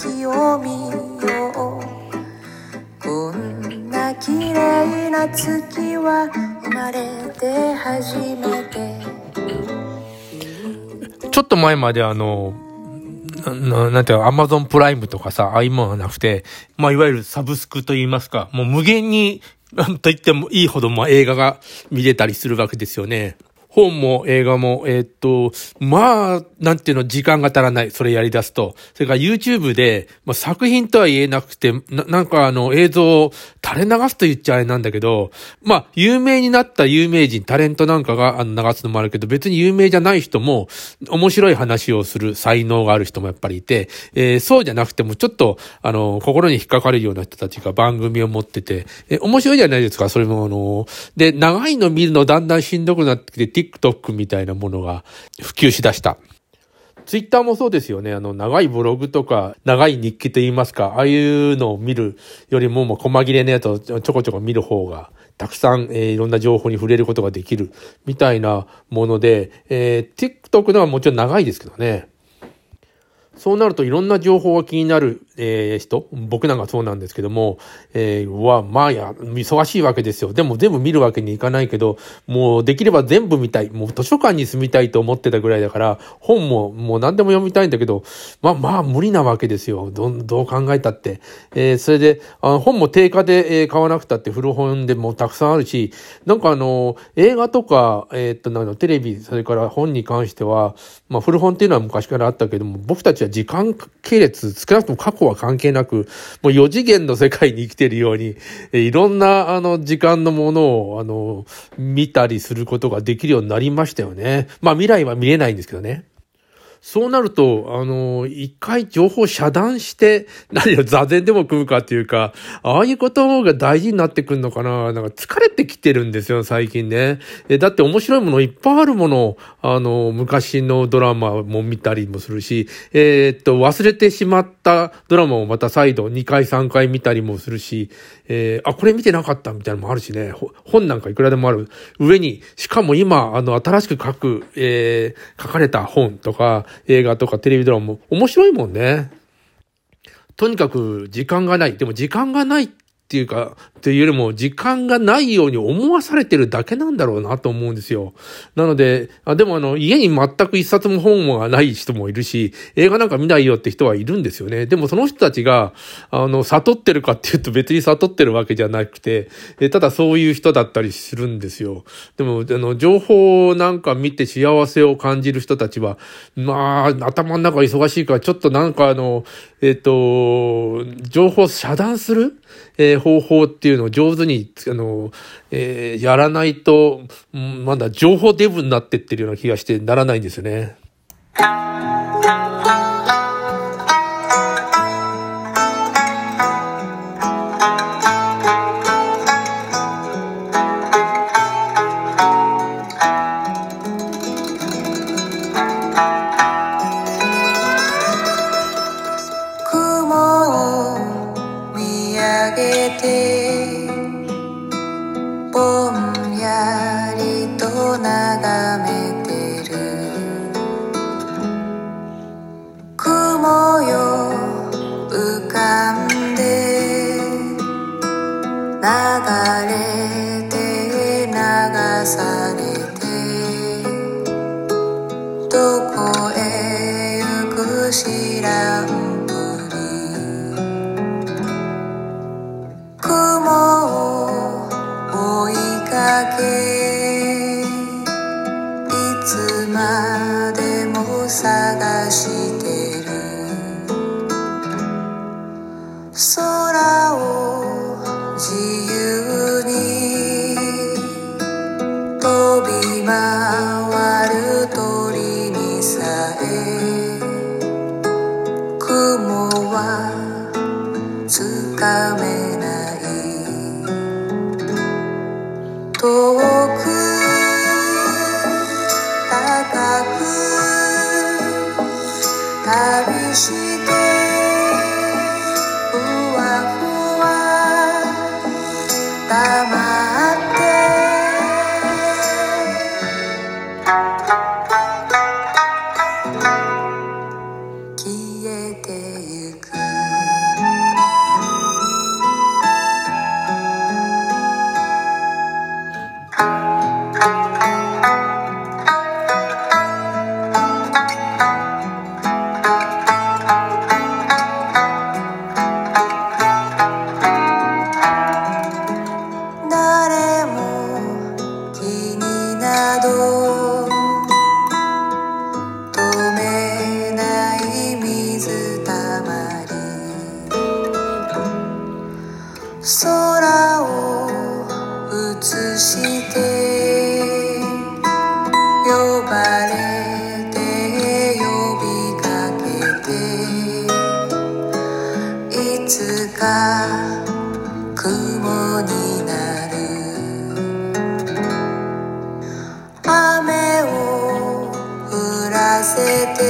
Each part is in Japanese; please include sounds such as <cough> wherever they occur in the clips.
月を見ようこんな綺麗な月は生まれて初めてちょっと前まであの、ななんていうか、アマゾンプライムとかさ、ああいうものがなくて、まあ、いわゆるサブスクと言いますか、もう無限に、なんと言ってもいいほど、まあ、映画が見れたりするわけですよね。本も映画も、えー、っと、まあ、なんていうの、時間が足らない。それやり出すと。それから YouTube で、まあ、作品とは言えなくて、ななんかあの、映像を垂れ流すと言っちゃあれなんだけど、まあ、有名になった有名人、タレントなんかがあの流すのもあるけど、別に有名じゃない人も、面白い話をする才能がある人もやっぱりいて、えー、そうじゃなくても、ちょっと、あの、心に引っかかるような人たちが番組を持ってて、えー、面白いじゃないですか、それもあの、で、長いの見るのだんだんしんどくなってきて、TikTok みたいなものが普及しだした。ツイッターもそうですよね。あの、長いブログとか、長い日記と言いますか、ああいうのを見るよりも、もう細切れのやつをちょこちょこ見る方が、たくさん、えー、いろんな情報に触れることができる、みたいなもので、えー、TikTok のはもちろん長いですけどね。そうなるといろんな情報が気になる、えー、人、僕なんかそうなんですけども、えー、は、まあや、忙しいわけですよ。でも全部見るわけにいかないけど、もうできれば全部見たい。もう図書館に住みたいと思ってたぐらいだから、本ももう何でも読みたいんだけど、まあまあ無理なわけですよ。どどう考えたって。えー、それで、あ本も定価で、えー、買わなくたって古本でもたくさんあるし、なんかあの、映画とか、えー、っと、なんテレビ、それから本に関しては、まあ古本っていうのは昔からあったけども、僕たちは時間系列、少なくとも過去はは関係なく、もう4次元の世界に生きてるように、いろんな、あの、時間のものを、あの、見たりすることができるようになりましたよね。まあ未来は見れないんですけどね。そうなると、あの、一回情報遮断して、<laughs> 何を座禅でも食うかっていうか、ああいうことが大事になってくるのかななんか疲れてきてるんですよ、最近ね。え、だって面白いものいっぱいあるもの、あの、昔のドラマも見たりもするし、えー、っと、忘れてしまったドラマをまた再度2回3回見たりもするし、えー、あ、これ見てなかったみたいなのもあるしね、本なんかいくらでもある。上に、しかも今、あの、新しく書く、えー、書かれた本とか、映画とかテレビドラマも面白いもんね。とにかく時間がない。でも時間がないっっていうか、というよりも時間がないように思わされてるだけなんだろうなと思うんですよ。なので、あでもあの、家に全く一冊も本がない人もいるし、映画なんか見ないよって人はいるんですよね。でもその人たちが、あの、悟ってるかっていうと別に悟ってるわけじゃなくて、えただそういう人だったりするんですよ。でも、あの、情報なんか見て幸せを感じる人たちは、まあ、頭の中忙しいから、ちょっとなんかあの、えっ、と、情報遮断するえー、方法っていうのを上手に、あの、えー、やらないと、まだ情報デブになってってるような気がしてならないんですよね。眺めてる。雲よ浮かんで流れて流されてどこへ行く知らん今でも探してる。空を自由に飛び回る鳥にさえ。雲はつかめして呼ばれて呼びかけていつか雲になる。雨を降らせて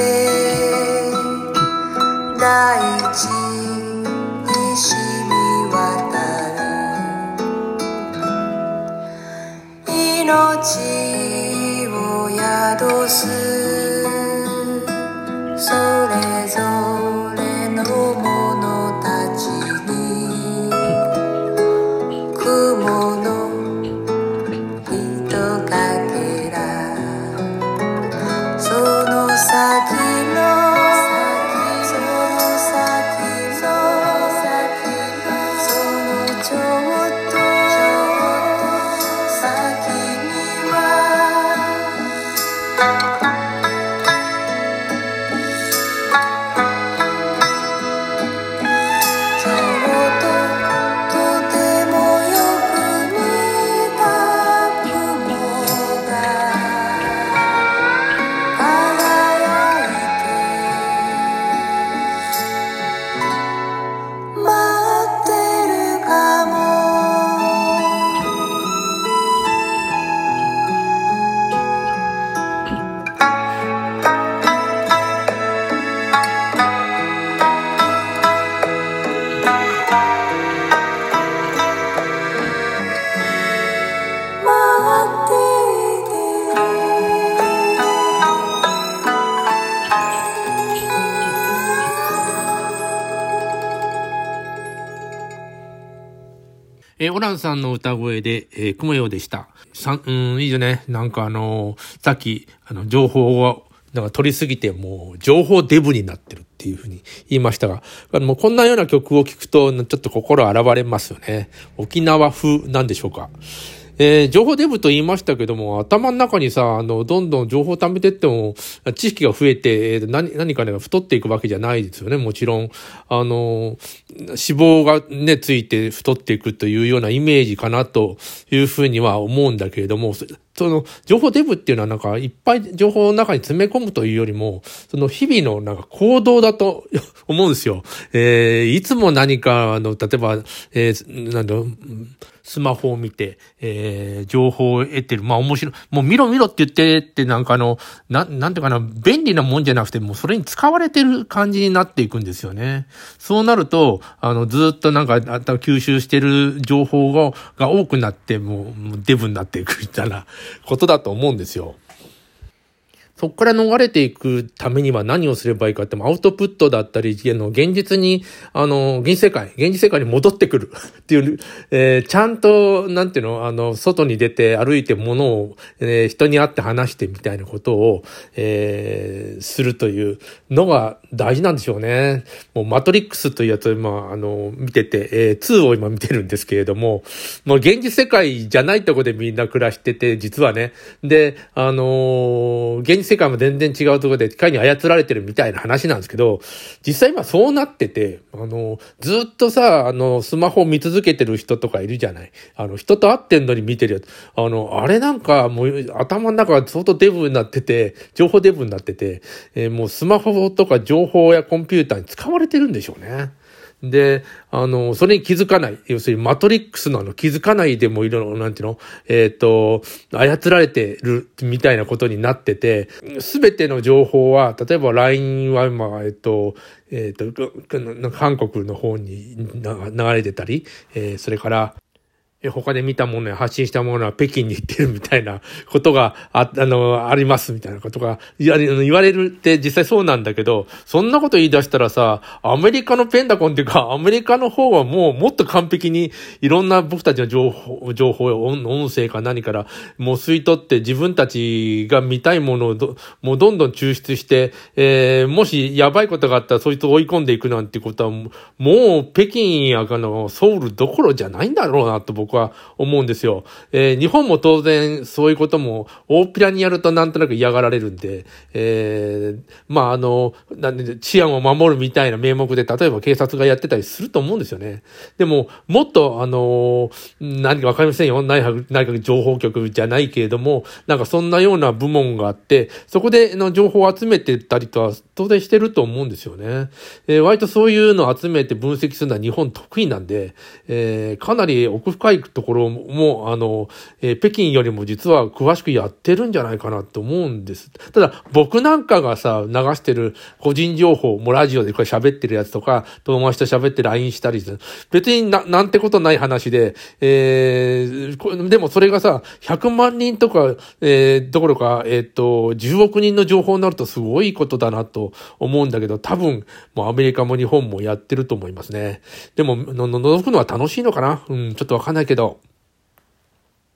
えーオランさんの歌声で、えー、雲ようでした。さん、うん、いいよね。なんかあのーさっき、あの、情報を、なんか取りすぎて、もう、情報デブになってるっていうふうに言いましたが、もうこんなような曲を聴くと、ちょっと心現れますよね。沖縄風なんでしょうか。えー情報デブと言いましたけども、頭の中にさ、あの、どんどん情報を貯めてっても、知識が増えて、えー何、何かね、太っていくわけじゃないですよね、もちろん。あの、脂肪がね、ついて太っていくというようなイメージかなというふうには思うんだけれども、その、情報デブっていうのはなんか、いっぱい情報の中に詰め込むというよりも、その日々のなんか行動だと思うんですよ。えーいつも何か、あの、例えば、えーなんだろう、スマホを見て、えー情報を得てる。まあ面白い。もう見ろ見ろって言ってってなんかあの、なんなんていうかな、便利なもんじゃなくて、もうそれに使われてる感じになっていくんですよね。そうなると、あの、ずっとなんか、あた吸収してる情報がが多くなって、もうデブになっていくみたいなことだと思うんですよ。そこから逃れていくためには何をすればいいかって、アウトプットだったり、現実に、あの、現実世界、現実世界に戻ってくる <laughs> っていう、えーちゃんと、なんていうの、あの、外に出て歩いて物を、えー人に会って話してみたいなことを、えーするというのが大事なんでしょうね。もう、マトリックスというやつを今、あの、見てて、えー2を今見てるんですけれども、もう現実世界じゃないとこでみんな暮らしてて、実はね。で、あの現実世界も全然違うところで機械に操られてるみたいな話なんですけど、実際今そうなってて、あのずっとさ、あの、スマホを見続けてる人とかいるじゃない。あの、人と会ってんのに見てるやつ。あの、あれなんかもう頭の中が相当デブになってて、情報デブになってて、えーもうスマホとか情報やコンピューターに使われてるんでしょうね。で、あの、それに気づかない。要するにマトリックスのあの気づかないでもいろいろ、なんていうの？えっ、と、操られてるみたいなことになってて、すべての情報は、例えば LINE は今、えっ、と、えっ、と、韓国の方に流れてたり、えそれから、他で見たものや発信したものは北京に行ってるみたいなことがあ、あの、ありますみたいなことが言われるって実際そうなんだけど、そんなこと言い出したらさ、アメリカのペンダゴンっていうか、アメリカの方はもうもっと完璧にいろんな僕たちの情報、情報音音声か何からもう吸い取って自分たちが見たいものをどもうどんどん抽出して、えーもしやばいことがあったらそいつを追い込んでいくなんてことはもう北京やあのソウルどころじゃないんだろうなと僕は思うんですよ。えー日本も当然そういうことも大っぴらにやるとなんとなく嫌がられるんで、えーまああの、なんで治安を守るみたいな名目で例えば警察がやってたりすると思うんですよね。でももっとあの、何かわかりませんよ。内閣、内閣情報局じゃないけれども、なんかそんなような部門があって、そこでの情報を集めてたりとは当然してると思うんですよね。えー割とそういうのを集めて分析するのは日本得意なんで、えーかなり奥深いいところも、あの、えー、北京よりも実は詳しくやってるんじゃないかなと思うんです。ただ、僕なんかがさ、流してる個人情報もラジオでこれ喋ってるやつとか、友達と喋って LINE したりする。別にな、なんてことない話で、えー、でもそれがさ、100万人とか、えー、どころか、えっ、ー、と、10億人の情報になるとすごいことだなと思うんだけど、多分、もうアメリカも日本もやってると思いますね。でも、の、の、覗くのは楽しいのかな？うん、ちょっとわかんないけど。